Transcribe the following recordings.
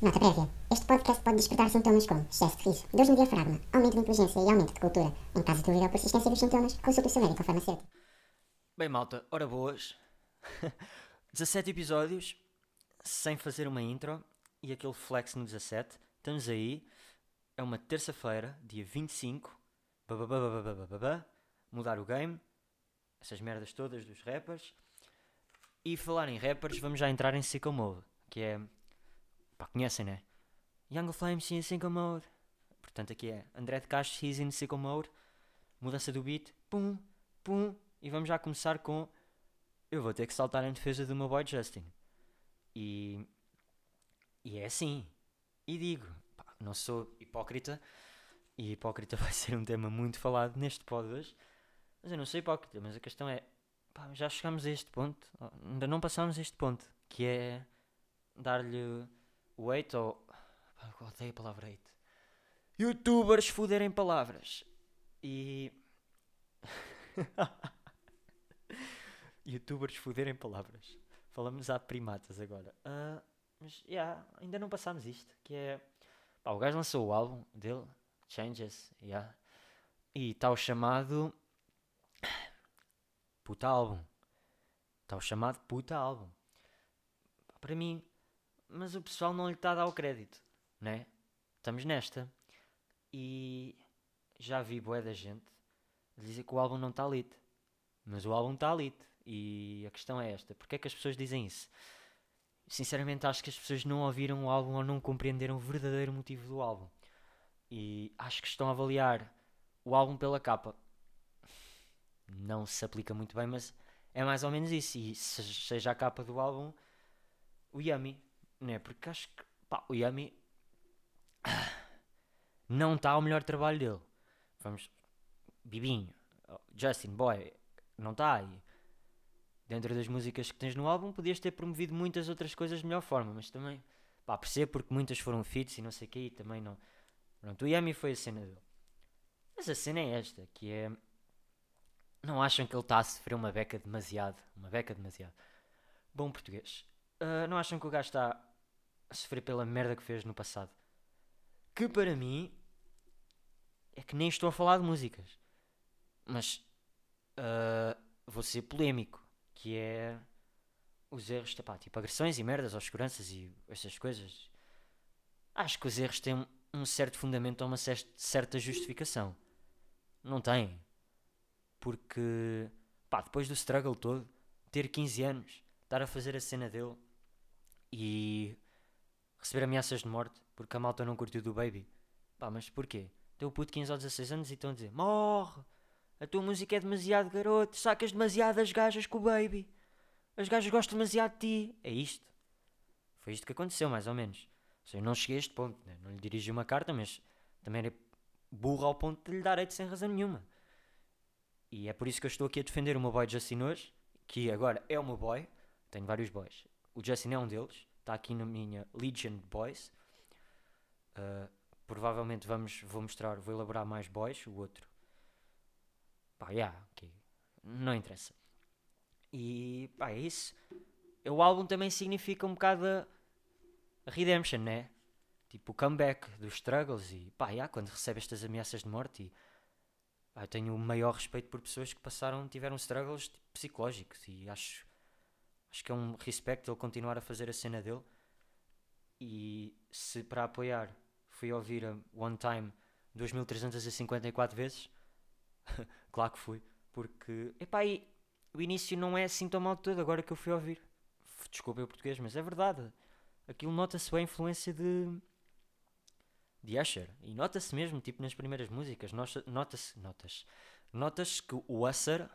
Nota prévia. Este podcast pode despertar sintomas como excesso de riso, dores no diafragma, aumento de inteligência e aumento de cultura. Em caso de dúvida ou persistência dos sintomas, consulte o seu médico ou farmacêutico. Bem, malta, ora boas. 17 episódios, sem fazer uma intro e aquele flex no 17. Estamos aí. É uma terça-feira, dia 25. Bababababababá. Mudar o game. Essas merdas todas dos rappers. E falar em rappers, vamos já entrar em Sicko Mode. Que é. Pá, conhecem, né? Young Flames in Sicko Mode. Portanto, aqui é André de Castro, he's in Sicko Mode. Mudança do beat. Pum, pum. E vamos já começar com. Eu vou ter que saltar em defesa do meu boy Justin. E. E é assim. E digo, pá, não sou hipócrita. E hipócrita vai ser um tema muito falado neste pod hoje. Mas eu não sou hipócrita, mas a questão é. Pá, já chegamos a este ponto. Ainda não passámos a este ponto. Que é. Dar-lhe hate ou. Eu odeio a palavra hate. Youtubers foderem palavras. E. Youtubers foderem palavras. Falamos a primatas agora. Ah, mas, yeah, ainda não passámos isto. Que é. Pá, o gajo lançou o álbum dele, Changes, yeah. E está o chamado. Puta álbum. Está o chamado puta álbum. Para mim. Mas o pessoal não lhe está a dar o crédito, né? Estamos nesta. E já vi boé da gente dizer que o álbum não está lit. Mas o álbum está lit. E a questão é esta: porque é que as pessoas dizem isso? Sinceramente, acho que as pessoas não ouviram o álbum ou não compreenderam o verdadeiro motivo do álbum. E acho que estão a avaliar o álbum pela capa. Não se aplica muito bem, mas é mais ou menos isso. E se- seja a capa do álbum, o Yummy, né? Porque acho que pá, o Yummy não está ao melhor trabalho dele. Vamos, Bibinho, Justin, Boy, não está aí. Dentro das músicas que tens no álbum, podias ter promovido muitas outras coisas de melhor forma, mas também, pá, percebo porque muitas foram fits e não sei o que, e também não. Pronto, o Yami foi a cena dele. Mas a cena é esta, que é. Não acham que ele está a sofrer uma beca demasiado? Uma beca demasiado. Bom português. Ah, não acham que o gajo está a sofrer pela merda que fez no passado? Que para mim é que nem estou a falar de músicas. Mas ah, vou ser polémico. Que é os erros, pá, tipo agressões e merdas, ou seguranças e essas coisas. Acho que os erros têm um- certo fundamento ou uma cer- certa justificação. Não tem. Porque, pá, depois do struggle todo, ter 15 anos, estar a fazer a cena dele e receber ameaças de morte porque a malta não curtiu do Baby. Pá, mas porquê? Tem o puto 15 ou 16 anos e estão a dizer: Morre! A tua música é demasiado garoto, sacas demasiadas gajas com o Baby. As gajas gostam demasiado de ti. É isto. Foi isto que aconteceu, mais ou menos. Eu não cheguei a este ponto, né? não lhe dirigi uma carta, mas também era burro ao ponto de lhe dar hate sem razão nenhuma. E é por isso que eu estou aqui a defender o meu boy Justin hoje, que agora é o meu boy. Tenho vários boys. O Justin é um deles. Está aqui na minha Legion Boys. Uh, provavelmente vamos, vou mostrar, vou elaborar mais boys. O outro. Pá, yeah, ok. Não interessa. E pá, é isso. O álbum também significa um bocado a, redemption, né? Tipo o comeback dos struggles e pá, yeah, quando recebe estas ameaças de morte e eu tenho o maior respeito por pessoas que passaram, tiveram struggles tipo, psicológicos e acho, acho que é um respeito ele continuar a fazer a cena dele e se para apoiar fui ouvir a One Time 2354 vezes, claro que fui, porque epá, e o início não é assim tão mal todo agora que eu fui ouvir. Desculpa o português, mas é verdade. Aquilo nota-se bem a influência de de Usher e nota-se mesmo, tipo nas primeiras músicas, nota- nota-se, notas, notas que o Usher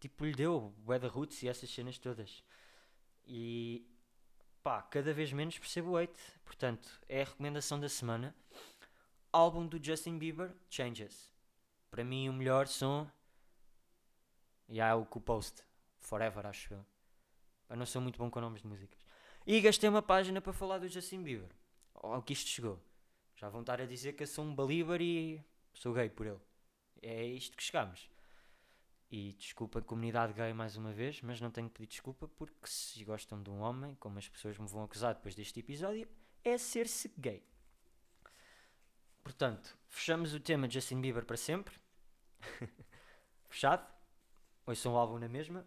tipo lhe deu o Weather Roots e essas cenas todas. E pá, cada vez menos percebo o hate. Portanto, é a recomendação da semana. Álbum do Justin Bieber, Changes. Para mim, o melhor som. E há o que o Post, Forever, acho eu. Eu não sou muito bom com nomes de músicas. E gastei uma página para falar do Justin Bieber. Ao que isto chegou. Já vão estar a dizer que eu sou um believer e sou gay por ele. É isto que chegamos. E desculpa comunidade gay mais uma vez, mas não tenho que pedir desculpa porque se gostam de um homem, como as pessoas me vão acusar depois deste episódio, é ser-se gay. Portanto, fechamos o tema de Justin Bieber para sempre. Fechado. Ouçam o álbum na mesma.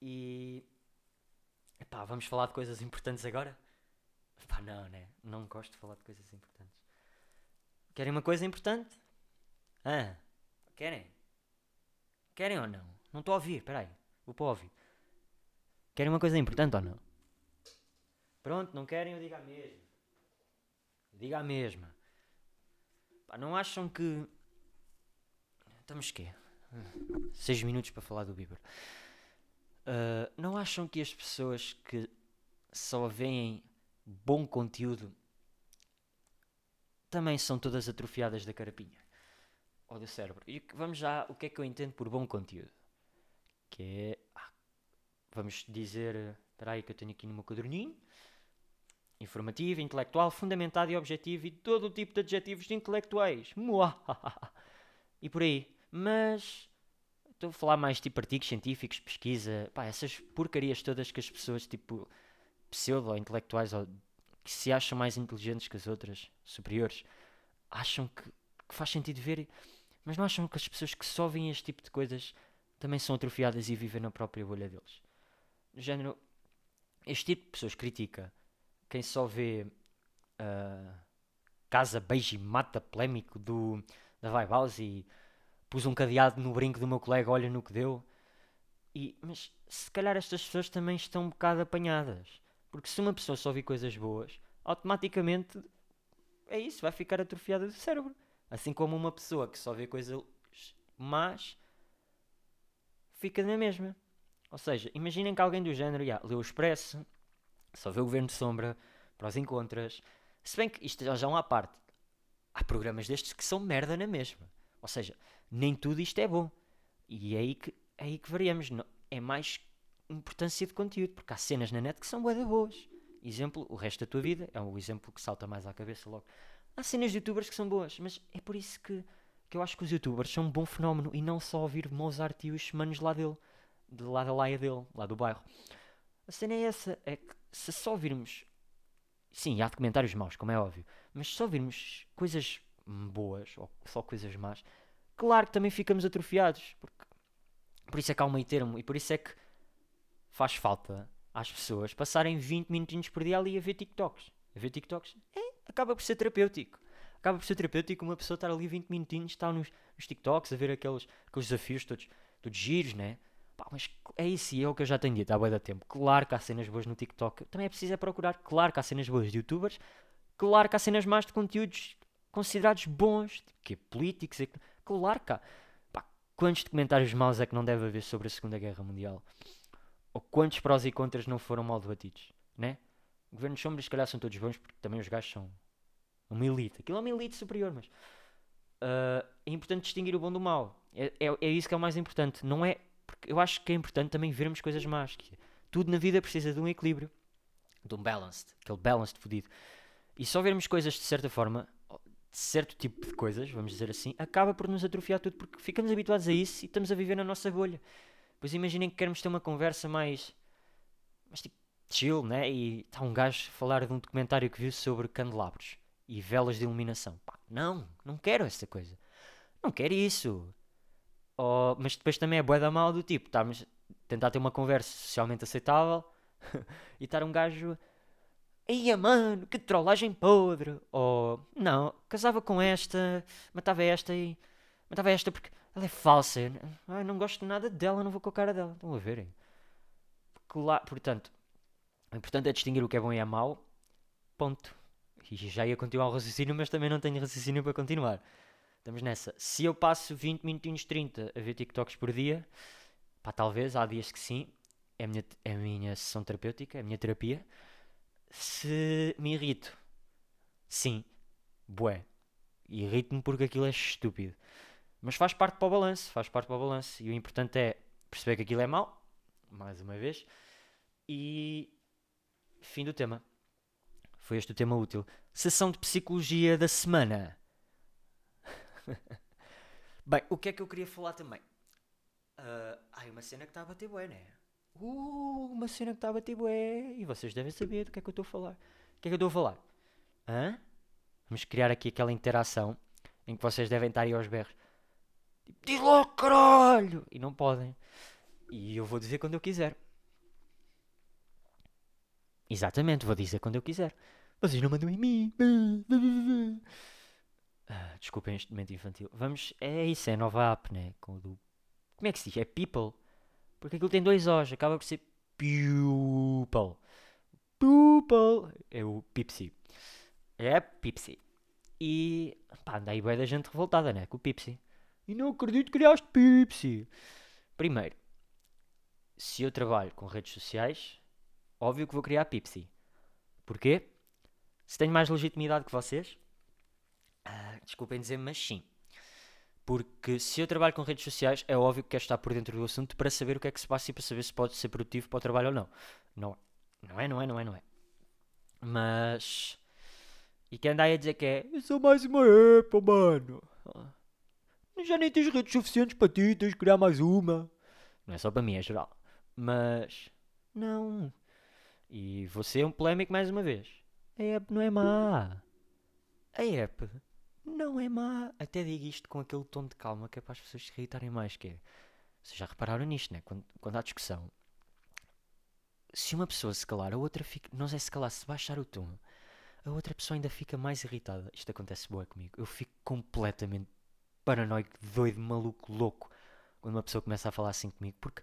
E. Epá, vamos falar de coisas importantes agora? Epá, não, né? Não gosto de falar de coisas importantes. Querem uma coisa importante? Ah, querem? Querem ou não? Não estou a ouvir, peraí. Vou para ouvir. Querem uma coisa importante ou não? Pronto, não querem, eu digo a mesma. Diga a mesma. Pá, não acham que. Estamos quê? Seis minutos para falar do Bieber. Uh, não acham que as pessoas que só veem bom conteúdo também são todas atrofiadas da carapinha? Ou do cérebro? E vamos já, o que é que eu entendo por bom conteúdo? Que é. Ah, vamos dizer. Espera aí que eu tenho aqui no meu caderninho informativo, intelectual, fundamentado e objetivo e todo o tipo de adjetivos intelectuais. E por aí. Mas estou a falar mais tipo artigos científicos, pesquisa, pá, essas porcarias todas que as pessoas tipo pseudo-intelectuais ou que se acham mais inteligentes que as outras, superiores, acham que, que faz sentido ver, mas não acham que as pessoas que só veem este tipo de coisas também são atrofiadas e vivem na própria bolha deles. No género, este tipo de pessoas critica quem só vê uh, Casa Beijo e Mata polémico do, da Vibe House e pus um cadeado no brinco do meu colega, olha no que deu. E, mas se calhar estas pessoas também estão um bocado apanhadas. Porque se uma pessoa só vê coisas boas, automaticamente é isso, vai ficar atrofiada do cérebro. Assim como uma pessoa que só vê coisas más fica na mesma. Ou seja, imaginem que alguém do género yeah, leu o Expresso, só vê o Governo de Sombra, prós e contras. Se bem que isto já é uma parte. Há programas destes que são merda na mesma. Ou seja, nem tudo isto é bom. E é aí que, é aí que variamos. Não, é mais importância de conteúdo, porque há cenas na net que são boas boas. Exemplo, o resto da tua vida, é o exemplo que salta mais à cabeça logo. Há cenas de youtubers que são boas, mas é por isso que, que eu acho que os youtubers são um bom fenómeno e não só ouvir Mozart e os manos lá dele, de lá da laia dele, lá do bairro. A cena é essa, é que se só virmos. Sim, há documentários maus, como é óbvio. Mas se só virmos coisas boas ou só coisas más, claro que também ficamos atrofiados. Porque... Por isso é que há um meio termo e por isso é que faz falta às pessoas passarem 20 minutinhos por dia ali a ver TikToks. A ver TikToks é, acaba por ser terapêutico. Acaba por ser terapêutico uma pessoa estar ali 20 minutinhos, estar nos, nos TikToks a ver aqueles, aqueles desafios todos, todos giros, né? Pá, mas é isso e é o que eu já tenho dito há bem da tempo. Claro que há cenas boas no TikTok. Também é preciso é procurar. Claro que há cenas boas de youtubers. Claro que há cenas más de conteúdos considerados bons. Que políticos. E... Claro que há. Pá, quantos documentários maus é que não deve haver sobre a Segunda Guerra Mundial? Ou quantos prós e contras não foram mal debatidos? Né? Governos sombras, se calhar, são todos bons porque também os gajos são uma elite. Aquilo é uma elite superior, mas. Uh, é importante distinguir o bom do mal. É, é, é isso que é o mais importante. Não é porque eu acho que é importante também vermos coisas más. Que tudo na vida precisa de um equilíbrio, de um balanced, aquele balanced fodido. E só vermos coisas de certa forma, de certo tipo de coisas, vamos dizer assim, acaba por nos atrofiar tudo, porque ficamos habituados a isso e estamos a viver na nossa bolha. Pois imaginem que queremos ter uma conversa mais. mais tipo chill, né? E está um gajo a falar de um documentário que viu sobre candelabros e velas de iluminação. Pá, não, não quero essa coisa. Não quero isso. Oh, mas depois também é bué da mal do tipo, estarmos tentar ter uma conversa socialmente aceitável e estar um gajo Ia mano, que trollagem podre! Ou não, casava com esta, matava esta e matava esta porque ela é falsa. Não gosto nada dela, não vou com a cara dela. Estão a verem? Claro, portanto, o importante é distinguir o que é bom e é mau. Ponto. E já ia continuar o raciocínio, mas também não tenho raciocínio para continuar. Estamos nessa. Se eu passo 20 minutinhos 30 a ver TikToks por dia, pá, talvez, há dias que sim, é a minha, é a minha sessão terapêutica, é a minha terapia. Se me irrito, sim, bué. Irrito-me porque aquilo é estúpido. Mas faz parte para o balanço, faz parte para o balanço. E o importante é perceber que aquilo é mau, mais uma vez. E fim do tema. Foi este o tema útil. Sessão de psicologia da semana. Bem, o que é que eu queria falar também? Uh, ai, uma cena que está a bater bué, né? Uh, uma cena que está a bater bué. E vocês devem saber do que é que eu estou a falar. O que é que eu estou a falar? Hã? Vamos criar aqui aquela interação em que vocês devem estar aí aos berros. Tipo, diz logo, caralho! E não podem. E eu vou dizer quando eu quiser. Exatamente, vou dizer quando eu quiser. Vocês não mandam em mim. Ah, desculpem este momento infantil. Vamos. É isso, é a nova app, né? Com o do. Como é que se diz? É People. Porque aquilo tem dois O's. Acaba por ser Pupil. Pupil. É o Pipsy. É Pipsy. E. Pá, anda aí bem da gente revoltada, né? Com o Pipsy. E não acredito que criaste Pipsy. Primeiro, se eu trabalho com redes sociais, óbvio que vou criar Pipsy. Porquê? Se tenho mais legitimidade que vocês, ah, desculpem dizer, mas sim. Porque se eu trabalho com redes sociais, é óbvio que quero estar por dentro do assunto para saber o que é que se passa e para saber se pode ser produtivo para o trabalho ou não. Não, não é, não é, não é, não é. Mas. E quem anda aí a dizer que é. Eu sou mais uma app, mano. Já nem tens redes suficientes para ti, tens de criar mais uma. Não é só para mim, é geral. Mas. Não. E vou ser um polémico mais uma vez. A app não é má. A app não é má. Até digo isto com aquele tom de calma que é para as pessoas se irritarem mais. Que é. Vocês já repararam nisto, né? Quando, quando há discussão, se uma pessoa se calar, a outra fica. Não sei se calar, se baixar o tom, a outra pessoa ainda fica mais irritada. Isto acontece boa comigo. Eu fico completamente paranoico, doido, maluco, louco quando uma pessoa começa a falar assim comigo. Porque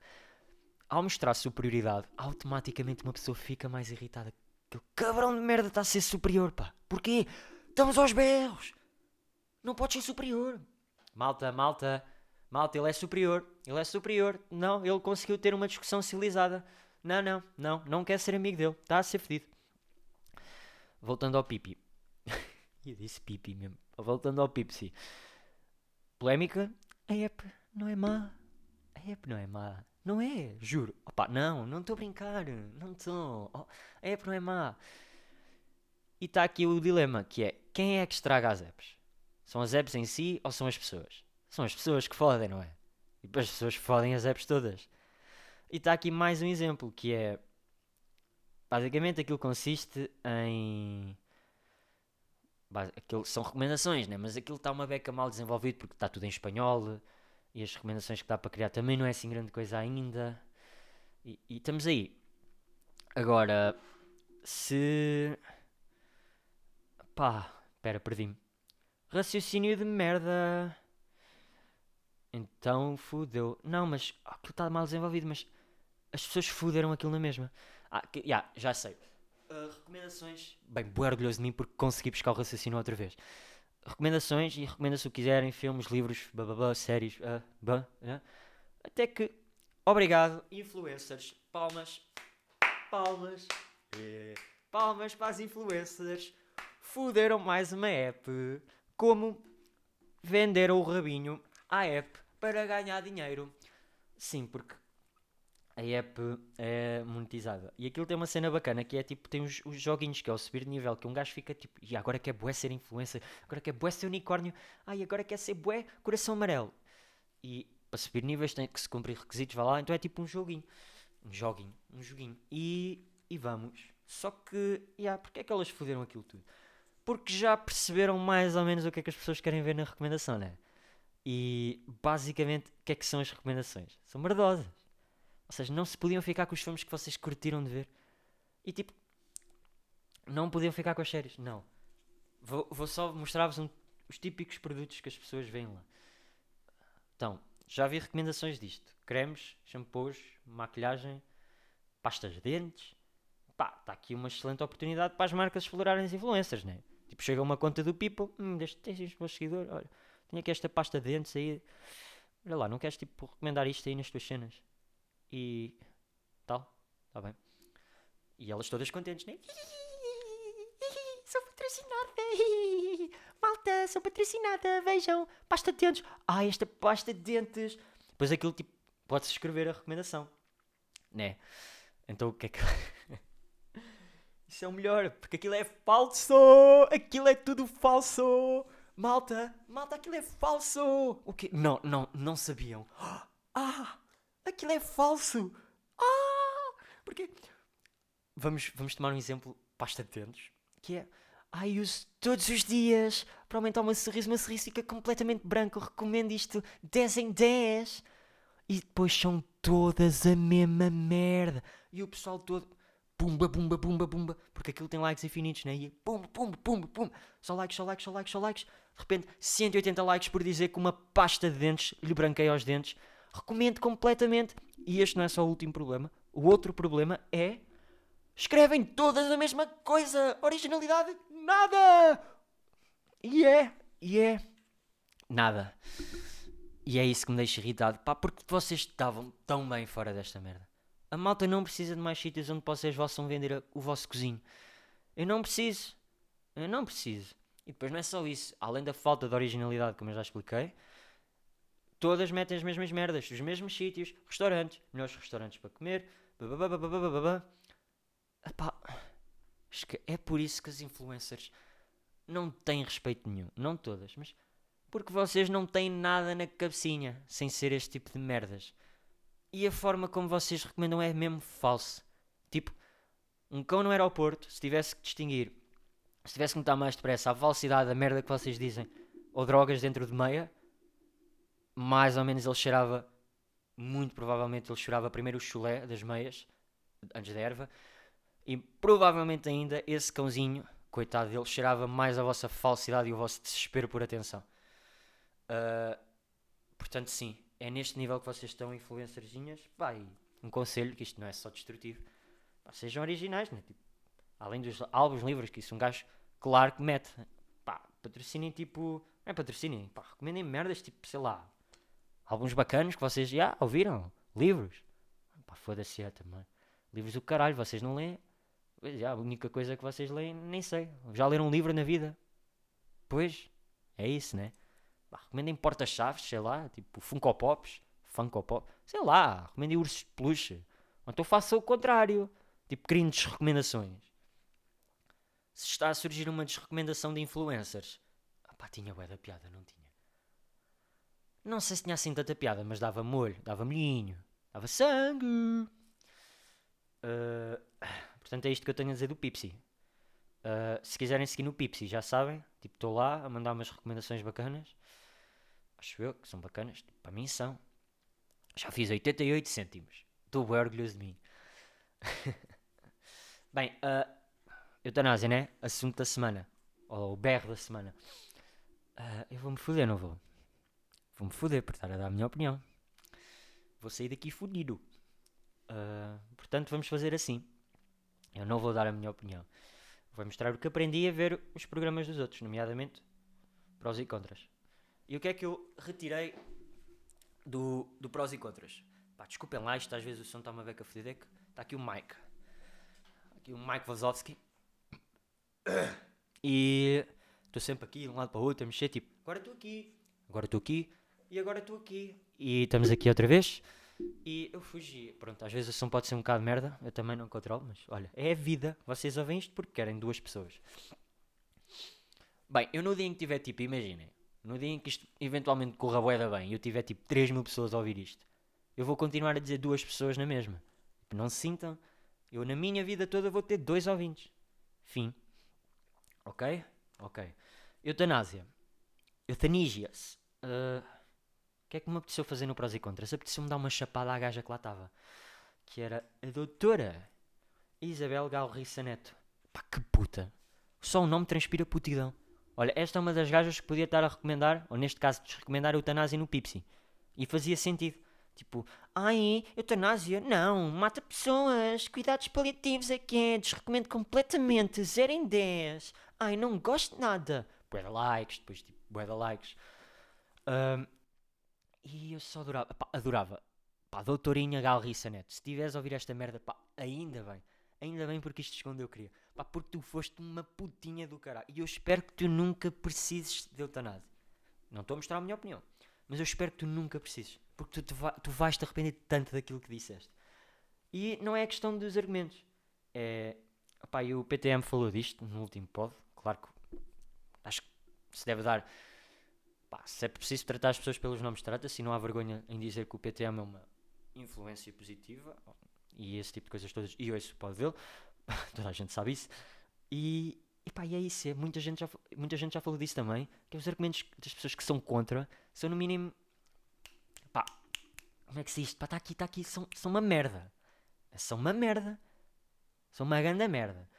ao mostrar superioridade, automaticamente uma pessoa fica mais irritada. Aquele cabrão de merda está a ser superior, pá. Porquê? Estamos aos berros. Não pode ser superior. Malta, malta, malta, ele é superior. Ele é superior. Não, ele conseguiu ter uma discussão civilizada. Não, não, não, não quer ser amigo dele. Está a ser fedido. Voltando ao Pipi. Eu disse Pipi mesmo. Voltando ao Pipsy. Polémica. A app não é má. A app não é má. Não é, juro. Opa, não, não estou a brincar. Não estou. Oh, app não é má. E está aqui o dilema, que é quem é que estraga as apps? São as apps em si ou são as pessoas? São as pessoas que fodem, não é? E as pessoas fodem as apps todas. E está aqui mais um exemplo, que é... Basicamente aquilo consiste em... Aquilo são recomendações, né? Mas aquilo está uma beca mal desenvolvido porque está tudo em espanhol. E as recomendações que dá para criar também não é assim grande coisa ainda. E, e estamos aí. Agora, se... Pá, espera, perdi-me. Raciocínio de merda. Então fudeu. Não, mas ah, aquilo está mal desenvolvido, mas as pessoas fuderam aquilo na mesma. Ah, que, yeah, já sei. Ah, recomendações. Bem, boa orgulhoso de mim porque consegui buscar o raciocínio outra vez. Recomendações e recomenda-se o quiserem, filmes, livros, bababá, séries, ah. até que, obrigado, influencers, palmas, palmas, eh, palmas para as influencers, fuderam mais uma app, como venderam o rabinho à app para ganhar dinheiro. Sim, porque a app é monetizada. E aquilo tem uma cena bacana que é tipo, tem os, os joguinhos que é o subir de nível, que um gajo fica tipo, e agora quer bué ser influencer, agora quer bué ser unicórnio, ai agora quer ser bué coração amarelo. E para subir níveis tem que se cumprir requisitos, vá lá, então é tipo um joguinho. Um joguinho, um joguinho. E, e vamos. Só que, yeah, porque é que elas fuderam aquilo tudo? Porque já perceberam mais ou menos o que é que as pessoas querem ver na recomendação, né? E basicamente, o que é que são as recomendações? São merdosas. Ou seja, não se podiam ficar com os filmes que vocês curtiram de ver. E tipo, não podiam ficar com as séries. Não. Vou, vou só mostrar-vos um- os típicos produtos que as pessoas veem lá. Então, já vi recomendações disto: cremes, shampoos, maquilhagem, pastas de dentes. Pá, está aqui uma excelente oportunidade para as marcas explorarem as influências, né? Tipo, chega uma conta do People, hum, deste tens este meu seguidor, olha, tenho aqui esta pasta de dentes aí. Olha lá, não queres tipo recomendar isto aí nas tuas cenas? E tal, está bem. E elas todas contentes, né? Sou patrocinada! Malta, sou patrocinada! Vejam, pasta de dentes! Ah, esta pasta de dentes! Depois aquilo tipo, pode-se escrever a recomendação, né? Então o que é que. Isso é o melhor, porque aquilo é falso! Aquilo é tudo falso! Malta, malta, aquilo é falso! O quê? Não, não, não sabiam. Ah, aquilo é falso! Ah! Porque. Vamos, vamos tomar um exemplo, pasta de dentes, que é. Ai, uso todos os dias para aumentar o meu sorriso. O meu sorriso fica completamente branco. Eu recomendo isto 10 em 10. E depois são todas a mesma merda. E o pessoal todo. Pumba, pumba, pumba, pumba. Porque aquilo tem likes infinitos, né? E pumba, pumba, pumba, pumba. Só likes, só likes, só likes, só likes. De repente, 180 likes por dizer que uma pasta de dentes lhe branqueia os dentes. Recomendo completamente. E este não é só o último problema. O outro problema é. Escrevem todas a mesma coisa. Originalidade, nada. E é. E é. Nada. E é isso que me deixa irritado. Pá, porque vocês estavam tão bem fora desta merda. A malta não precisa de mais sítios onde vocês possam vender o vosso cozinho. Eu não preciso. Eu não preciso. E depois não é só isso. Além da falta de originalidade, como eu já expliquei, todas metem as mesmas merdas, os mesmos sítios, restaurantes, melhores restaurantes para comer. esque- é por isso que as influencers não têm respeito nenhum. Não todas, mas porque vocês não têm nada na cabecinha sem ser este tipo de merdas. E a forma como vocês recomendam é mesmo falso. Tipo, um cão no aeroporto, se tivesse que distinguir, se tivesse que notar mais depressa a falsidade da merda que vocês dizem, ou drogas dentro de meia, mais ou menos ele cheirava, muito provavelmente ele cheirava primeiro o chulé das meias, antes da erva, e provavelmente ainda esse cãozinho, coitado dele, cheirava mais a vossa falsidade e o vosso desespero por atenção. Ah, portanto, sim, é neste nível que vocês estão, influencerzinhas. Pá, um conselho, que isto não é só destrutivo, pá, sejam originais, né? Tipo, além dos álbuns, livros, que isso um gajo, claro que mete. Patrocinem tipo. Não é patrocinem, pá, recomendem merdas tipo, sei lá, álbuns bacanos que vocês já ouviram, livros. Pá, foda-se é também. Livros do caralho, vocês não leem. Já, a única coisa que vocês leem, nem sei. Já leram um livro na vida? Pois, é isso, né? Pá, recomendem porta-chaves, sei lá, tipo Funko Pops, Funko Pop, sei lá, recomendem ursos de peluche. Então faça o contrário, tipo criem desrecomendações. Se está a surgir uma desrecomendação de influencers, pá, tinha bué da piada, não tinha? Não sei se tinha assim tanta piada, mas dava molho, dava molhinho, dava sangue. Ah, portanto, é isto que eu tenho a dizer do Pipsi. Ah, se quiserem seguir no Pipsi, já sabem. Tipo, estou lá a mandar umas recomendações bacanas. Acho eu que são bacanas. Tipo, para mim são. Já fiz 88 cêntimos. Estou bem orgulhoso de mim. Bem, ah, eutanásia, né? Assunto da semana. Ou o berro da semana. Ah, eu vou-me foder, não vou? Vou-me foder por estar a dar a minha opinião. Vou sair daqui fodido. Ah, portanto, vamos fazer assim. Eu não vou dar a minha opinião. Vou mostrar o que aprendi a ver os programas dos outros, nomeadamente prós e contras. E o que é que eu retirei do, do prós e contras? Pá, desculpem lá, isto às vezes o som está uma beca fodida. Está aqui o Mike. Aqui o Mike Wazowski. E estou sempre aqui, de um lado para o outro, a mexer, tipo, agora estou aqui, agora estou aqui, e agora estou aqui. E estamos aqui outra vez. E eu fugi. Pronto, às vezes o som pode ser um bocado merda, eu também não controlo, mas olha, é a vida. Vocês ouvem isto porque querem duas pessoas. Bem, eu no dia em que tiver tipo, imaginem, no dia em que isto eventualmente corra boeda bem e eu tiver tipo 3 mil pessoas a ouvir isto, eu vou continuar a dizer duas pessoas na mesma. Tipo, Não se sintam, eu na minha vida toda vou ter dois ouvintes. Fim. Ok? Ok. Eutanásia. Eutanígia-se. Ah, o que é que me apeteceu fazer no prós e contras? Apeteceu-me dar uma chapada à gaja que lá estava. Que era a doutora Isabel Galriça Neto. Pá, que puta. Só o nome transpira putidão. Olha, esta é uma das gajas que podia estar a recomendar, ou neste caso, desrecomendar a eutanásia no Pipsi. E fazia sentido. Tipo, ai, eutanásia? Não, mata pessoas. Cuidados paliativos é que é. Desrecomendo completamente. 0 em 10. Ai, não gosto de nada. De likes, depois tipo, de likes. Ahm, e eu só adorava, pá, adorava. Pá, doutorinha Galriça Neto, se estiveres a ouvir esta merda, pá, ainda bem. Ainda bem porque isto escondeu eu queria. Pá, porque tu foste uma putinha do caralho. E eu espero que tu nunca precises de eutanásia. Não estou a mostrar a minha opinião. Mas eu espero que tu nunca precises. Porque tu, tu vais te arrepender tanto daquilo que disseste. E não é questão dos argumentos. É. Pá, e o PTM falou disto no último pod. Claro que. Acho que se deve dar. Pá, se é preciso tratar as pessoas pelos nomes, trata-se. Não há vergonha em dizer que o PTM é uma influência positiva. E esse tipo de coisas todas. E esse pode vê-lo. Toda a gente sabe isso. E, E pá, e é isso, é, muita, gente já, muita gente já falou disso também, que é os argumentos das pessoas que são contra são no mínimo, pá, como é que se diz? Pá, está aqui, está aqui, são, são uma merda. São uma merda. São uma grande merda.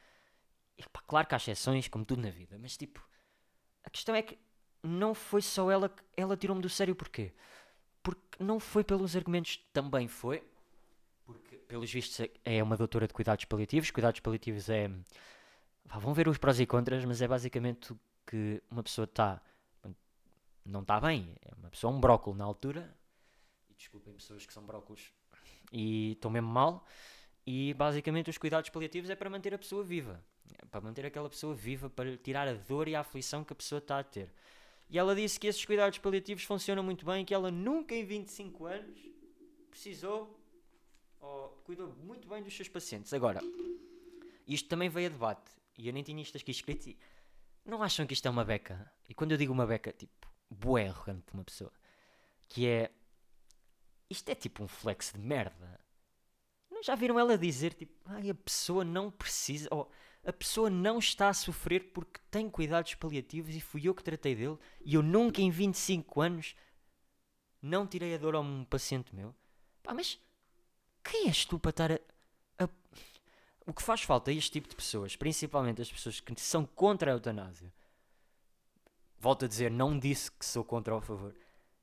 E pá, claro que há exceções, como tudo na vida, mas tipo, a questão é que não foi só ela que ela tirou-me do sério porquê? Porque não foi pelos argumentos, também foi, porque pelos vistos é- é uma doutora de cuidados paliativos. Cuidados paliativos é. vá, vão ver os prós e contras, mas é basicamente que uma pessoa está. Não está bem. É uma pessoa, um brócolo na altura. E desculpem pessoas que são brócolos e estão mesmo mal. E basicamente os cuidados paliativos é para manter a pessoa viva. É para manter aquela pessoa viva, para tirar a dor e a aflição que a pessoa está a ter. E ela disse que esses cuidados paliativos funcionam muito bem, que ela nunca em 25 anos precisou ou cuidou muito bem dos seus pacientes. Agora, isto também veio a debate, e eu nem tinha isto aqui escrito. e Não acham que isto é uma beca? E quando eu digo uma beca, tipo, bué arrogante de uma pessoa, que é. Isto é tipo um flex de merda. Não já viram ela dizer, tipo, ai, a pessoa não precisa, ou a pessoa não está a sofrer porque tem cuidados paliativos e fui eu que tratei dele e eu nunca em 25 anos não tirei a dor a um paciente meu. Pá, mas quem és tu para estar a, a- O que faz falta a este tipo de pessoas, principalmente as pessoas que são contra a eutanásia, volto a dizer, não disse que sou contra a favor,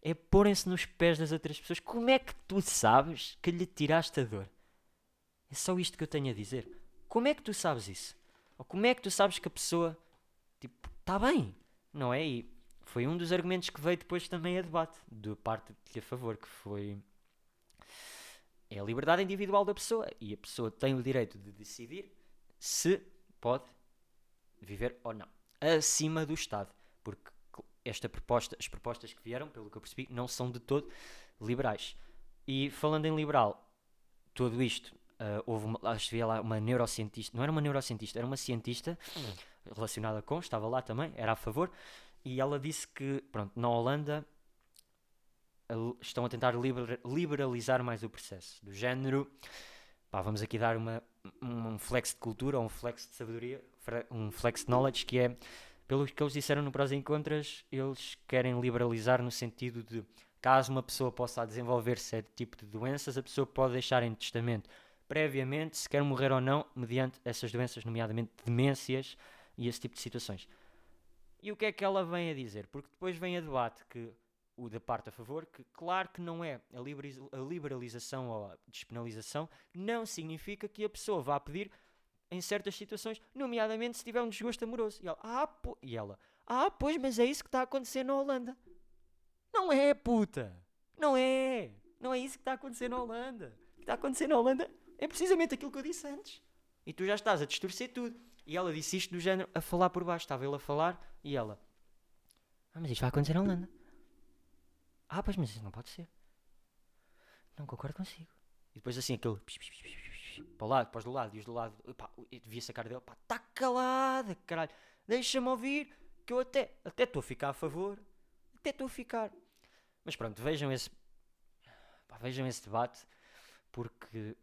é porem-se nos pés das outras pessoas. Como é que tu sabes que lhe tiraste a dor? É só isto que eu tenho a dizer. Como é que tu sabes isso? Ou como é que tu sabes que a pessoa, tipo, está bem? Não é? E foi um dos argumentos que veio depois também a debate, de parte de a favor, que foi. É a liberdade individual da pessoa e a pessoa tem o direito de decidir se pode viver ou não, acima do Estado, porque esta proposta, as propostas que vieram, pelo que eu percebi, não são de todo liberais. E falando em liberal, tudo isto, ah, houve uma, acho que lá uma neurocientista, não era uma neurocientista, era uma cientista relacionada com, estava lá também, era a favor, e ela disse que, pronto, na Holanda estão a tentar liber- liberalizar mais o processo, do género, pá, vamos aqui dar uma, um flex de cultura, um flex de sabedoria, um flex de knowledge, que é, pelo que eles disseram no Prós e Contras, eles querem liberalizar no sentido de, caso uma pessoa possa desenvolver certo tipo de doenças, a pessoa pode deixar em testamento previamente se quer morrer ou não, mediante essas doenças, nomeadamente demências e esse tipo de situações. E o que é que ela vem a dizer? Porque depois vem a debate que o da parte a favor, que claro que não é a, liberalização ou a despenalização, não significa que a pessoa vá pedir em certas situações, nomeadamente se tiver um desgosto amoroso. E ela, ah, po-" e ela, ah, pois, mas é isso que está a acontecer na Holanda. Não é, puta! Não é! Não é isso que está a acontecer na Holanda. O que está a acontecer na Holanda é precisamente aquilo que eu disse antes. E tu já estás a distorcer tudo. E ela disse isto do género a falar por baixo. Estava ele a falar e ela. Ah, mas isto vai acontecer na Holanda. Ah, pois, mas isso não pode ser. Não concordo consigo. E depois assim aquele. Para o lado, para os do lado, e os do lado. Pá, devia sacar dele. Pá, está calada, caralho. Deixa-me ouvir que eu até até estou a ficar a favor. Até estou a ficar. Mas pronto, vejam esse. pá, vejam esse debate. Porque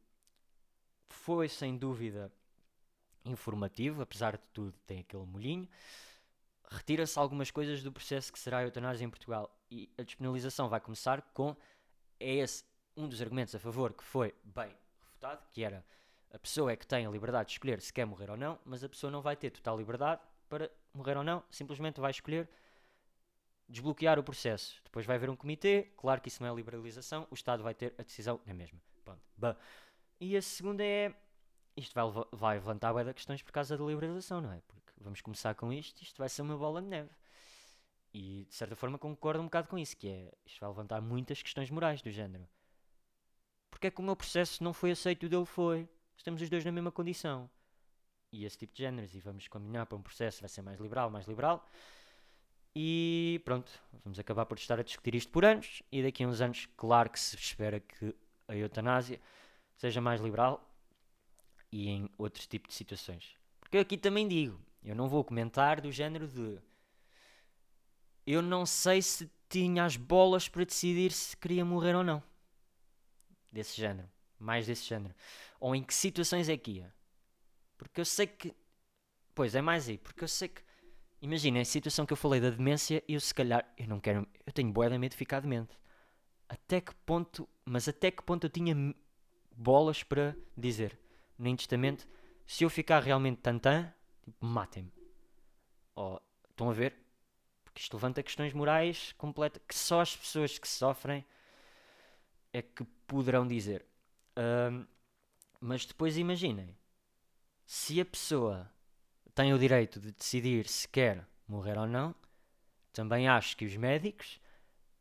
foi sem dúvida informativo, apesar de tudo, tem aquele molhinho. Retira-se algumas coisas do processo que será a eutanásia em Portugal e a despenalização vai começar com é esse um dos argumentos a favor que foi bem refutado, que era a pessoa é que tem a liberdade de escolher se quer morrer ou não, mas a pessoa não vai ter total liberdade para morrer ou não, simplesmente vai escolher desbloquear o processo. Depois vai haver um comitê, claro que isso não é liberalização, o Estado vai ter a decisão na mesma. Pronto. Bah. E a segunda é. Isto vai, vai levantar de questões por causa da liberalização, não é? Porque vamos começar com isto, isto vai ser uma bola de neve. E de certa forma concordo um bocado com isso, que é isto vai levantar muitas questões morais do género. Porque é que o meu processo não foi aceito e o dele foi? Estamos os dois na mesma condição. E esse tipo de géneros, e vamos caminhar para um processo vai ser mais liberal, mais liberal. E pronto, vamos acabar por estar a discutir isto por anos. E daqui a uns anos, claro que se espera que a eutanásia seja mais liberal e em outros tipos de situações. Porque eu aqui também digo, eu não vou comentar do género de eu não sei se tinha as bolas para decidir se queria morrer ou não. Desse género. Mais desse género. Ou em que situações é que ia. Porque eu sei que Pois, é mais aí, porque eu sei que. Imagina, a situação que eu falei da demência, eu se calhar. Eu não quero. Eu tenho bué de medo de ficar demente. Até que ponto. Mas até que ponto eu tinha bolas para dizer no testamento se eu ficar realmente tantã, tipo, matem-me. Ou, estão a ver? Porque isto levanta questões morais completas que só as pessoas que sofrem é que poderão dizer. Ahm, mas depois imaginem, se a pessoa tem o direito de decidir se quer morrer ou não, também acho que os médicos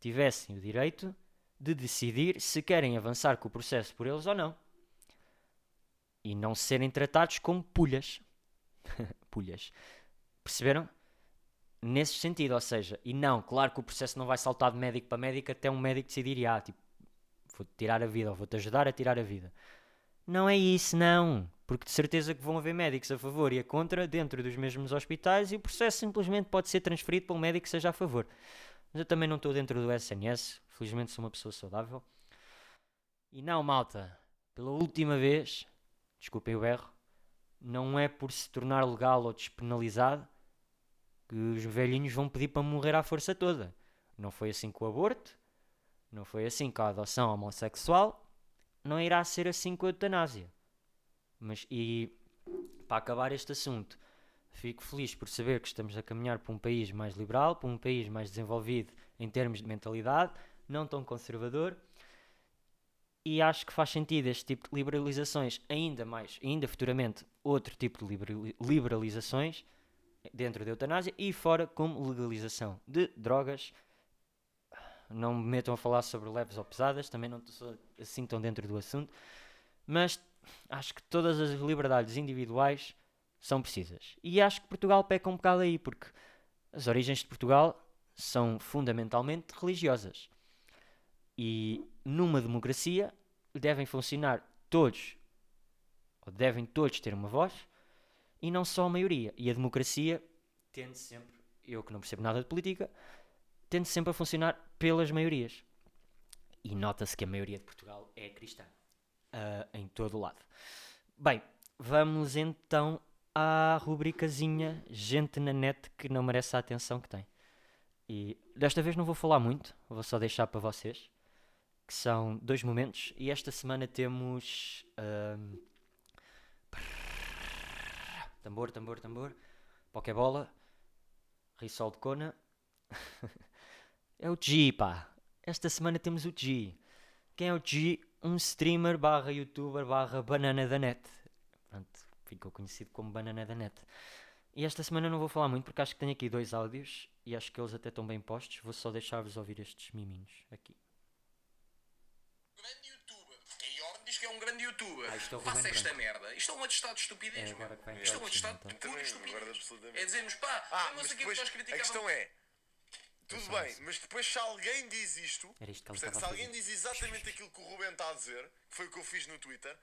tivessem o direito de decidir se querem avançar com o processo por eles ou não. E não serem tratados como pulhas. pulhas. Perceberam? Nesse sentido, ou seja, e não, claro que o processo não vai saltar de médico para médico até um médico decidir, ah, tipo, vou-te tirar a vida ou vou-te ajudar a tirar a vida. Não é isso, não. Porque de certeza que vão haver médicos a favor e a contra dentro dos mesmos hospitais e o processo simplesmente pode ser transferido para um médico que seja a favor. Mas eu também não estou dentro do SNS, felizmente sou uma pessoa saudável. E não, malta, pela última vez, desculpem o erro, não é por se tornar legal ou despenalizado que os velhinhos vão pedir para morrer à força toda. Não foi assim com o aborto, não foi assim com a adoção homossexual, não irá ser assim com a eutanásia. Mas, e para acabar este assunto, fico feliz por saber que estamos a caminhar para um país mais liberal, para um país mais desenvolvido em termos de mentalidade, não tão conservador. E acho que faz sentido este tipo de liberalizações, ainda mais, ainda futuramente, outro tipo de liberali- liberalizações dentro da eutanásia e fora como legalização de drogas. Não me metam a falar sobre leves ou pesadas, também não estou assim tão dentro do assunto, mas acho que todas as liberdades individuais são precisas. E acho que Portugal peca um bocado aí, porque as origens de Portugal são fundamentalmente religiosas. E numa democracia devem funcionar todos, ou devem todos ter uma voz, e não só a maioria. E a democracia tende sempre, eu que não percebo nada de política, tende sempre a funcionar pelas maiorias. E nota-se que a maioria de Portugal é cristã. ah, em todo o lado. Bem, vamos então à rubricazinha Gente na Net que não merece a atenção que tem. E desta vez não vou falar muito, vou só deixar para vocês, que são dois momentos. E esta semana temos. ahm, tambor, tambor, tambor. Pokébola. Risol de Kona. é o G, pá. Esta semana temos o G. Quem é o G? Um streamer barra youtuber barra banana da net. Pronto, ficou conhecido como banana da net. E esta semana não vou falar muito porque acho que tenho aqui dois áudios e acho que eles até estão bem postos. Vou só deixar-vos ouvir estes miminhos aqui. Grande youtuber. Quem ordem diz que é um grande youtuber. Ah, isto é Faça esta Branco. merda. Isto é um atestado de estupidez. É que vai Isto é um entrar atestado então. de pura estupidez. É dizermos, pá, Ah, mas que é que depois, nós a questão é, tudo bem, mas depois se alguém diz isto, que percebe? se a alguém diz exatamente aquilo que o Ruben está a dizer, que foi o que eu fiz no Twitter,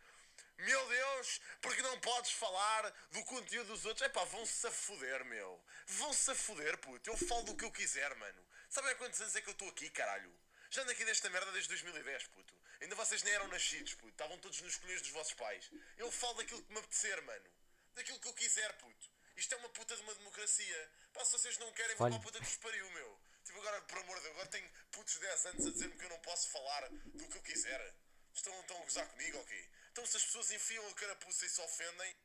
meu Deus, porque não podes falar do conteúdo dos outros? Epá, vão-se a foder, meu. Vão-se a foder, puto. Eu falo do que eu quiser, mano. Sabem há quantos anos é que eu estou aqui, caralho? Já ando aqui desta merda desde 2010, puto. Ainda vocês nem eram nascidos, puto. Estavam todos nos colhões dos vossos pais. Eu falo daquilo que me apetecer, mano. Daquilo que eu quiser, puto. Isto é uma puta de uma democracia. Pá, se vocês não querem, vão para a puta que vos pariu, meu. Tipo, agora, por amor de Deus, agora tenho putos de 10 anos a dizer-me que eu não posso falar do que eu quiser. Estão, estão a gozar comigo quê? Então se as pessoas enfiam a carapuça e se ofendem,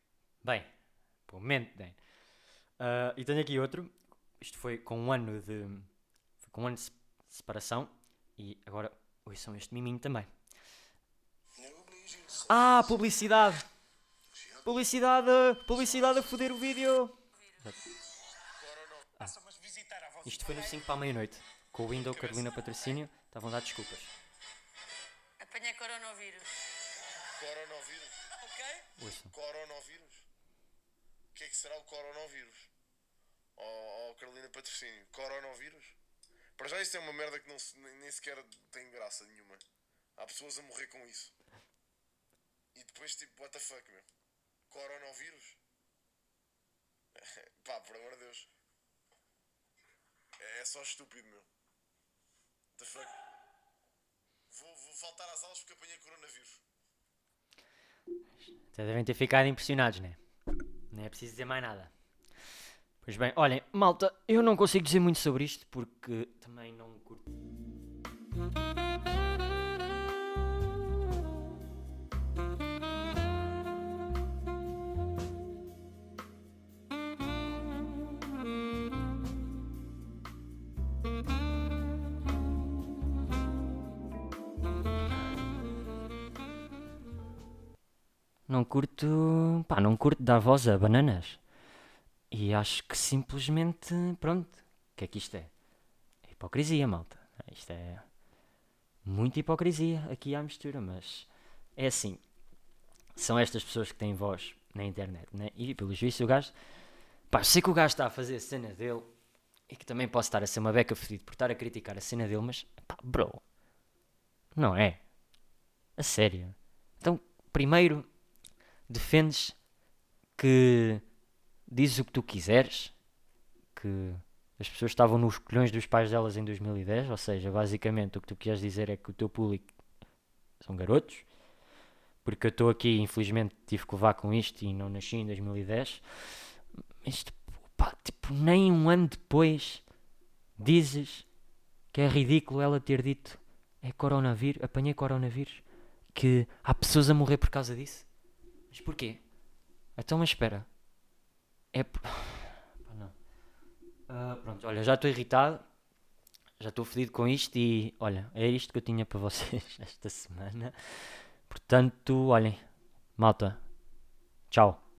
Bem, bom momento, bem. Ah, e tenho aqui outro. Isto foi com um ano de. Foi com um ano de se- separação. E agora ouçam este miminho também. Ah, publicidade! Publicidade! Publicidade a foder o vídeo! Ah. Isto foi no 5 para a meia-noite. Com o Window Carolina Patrocínio. Estavam a dar desculpas. Apanhei coronavírus. coronavírus. Ok? Ouçam. Coronavírus? O que é que será o coronavírus? Oh, oh Carolina Patrocínio, coronavírus? Para já isso é uma merda que não nem sequer tem graça nenhuma. Há pessoas a morrer com isso. E depois tipo, what the fuck, meu? Coronavírus? Pá, por amor de Deus. É, é só estúpido, meu. What the fuck? Vou, vou faltar às aulas porque apanhei coronavírus. Até devem ter ficado impressionados, né? Não é preciso dizer mais nada. Pois bem, olhem, malta, eu não consigo dizer muito sobre isto porque também não curto. Não curto. pá, não curto dar voz a bananas. E acho que simplesmente. pronto. O que é que isto é? É hipocrisia, malta. Isto é. Muita hipocrisia aqui à mistura, mas. É assim. São estas pessoas que têm voz na internet, né? E pelos vistos o gajo. Pá, sei que o gajo está a fazer a cena dele e que também posso estar a ser uma beca fedido por estar a criticar a cena dele, mas. pá, bro. Não é. A sério. Então, primeiro, defendes que dizes o que tu quiseres, que as pessoas estavam nos colhões dos pais delas em 2010, ou seja, basicamente o que tu queres dizer é que o teu público são garotos, porque eu estou aqui, infelizmente tive que levar com isto e não nasci em 2010, mas tipo, nem um ano depois dizes que é ridículo ela ter dito é coronavírus, apanhei coronavírus, que há pessoas a morrer por causa disso. Mas porquê? Então, mas espera. É. Ah, pronto, olha, já estou irritado. Já estou fedido com isto e. Olha, é isto que eu tinha para vocês esta semana. Portanto, olhem. Malta. Tchau.